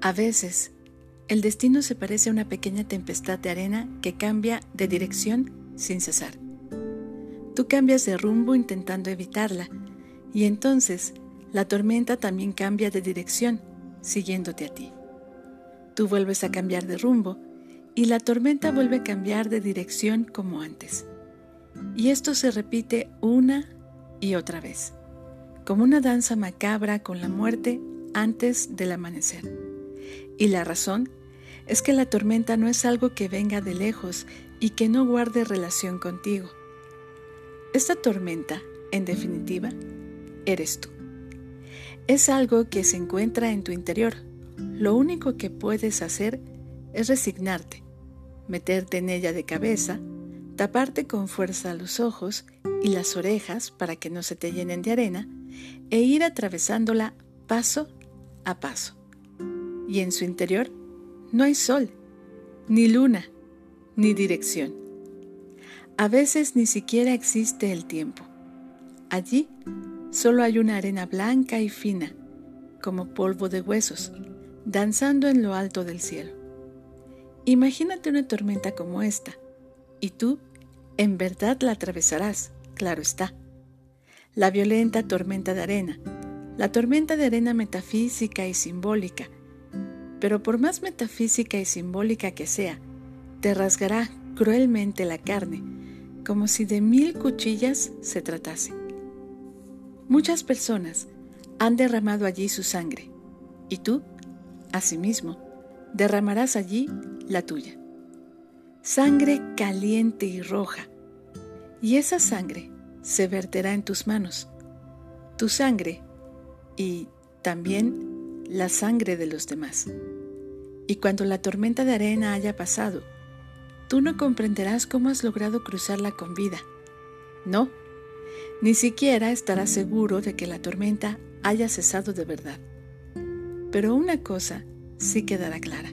A veces, el destino se parece a una pequeña tempestad de arena que cambia de dirección sin cesar. Tú cambias de rumbo intentando evitarla y entonces la tormenta también cambia de dirección siguiéndote a ti. Tú vuelves a cambiar de rumbo y la tormenta vuelve a cambiar de dirección como antes. Y esto se repite una y otra vez, como una danza macabra con la muerte antes del amanecer. Y la razón es que la tormenta no es algo que venga de lejos y que no guarde relación contigo. Esta tormenta, en definitiva, eres tú. Es algo que se encuentra en tu interior. Lo único que puedes hacer es resignarte, meterte en ella de cabeza, taparte con fuerza los ojos y las orejas para que no se te llenen de arena e ir atravesándola paso a paso. Y en su interior no hay sol, ni luna, ni dirección. A veces ni siquiera existe el tiempo. Allí solo hay una arena blanca y fina, como polvo de huesos, danzando en lo alto del cielo. Imagínate una tormenta como esta, y tú en verdad la atravesarás, claro está. La violenta tormenta de arena, la tormenta de arena metafísica y simbólica, pero por más metafísica y simbólica que sea, te rasgará cruelmente la carne, como si de mil cuchillas se tratase. Muchas personas han derramado allí su sangre, y tú, asimismo, derramarás allí la tuya. Sangre caliente y roja, y esa sangre se verterá en tus manos. Tu sangre y también la sangre de los demás. Y cuando la tormenta de arena haya pasado, tú no comprenderás cómo has logrado cruzarla con vida. No, ni siquiera estarás seguro de que la tormenta haya cesado de verdad. Pero una cosa sí quedará clara,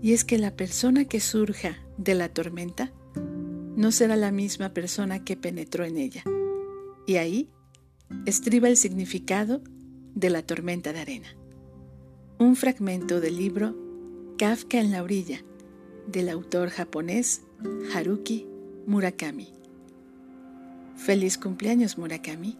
y es que la persona que surja de la tormenta no será la misma persona que penetró en ella. Y ahí estriba el significado de la tormenta de arena. Un fragmento del libro Kafka en la orilla, del autor japonés Haruki Murakami. Feliz cumpleaños Murakami.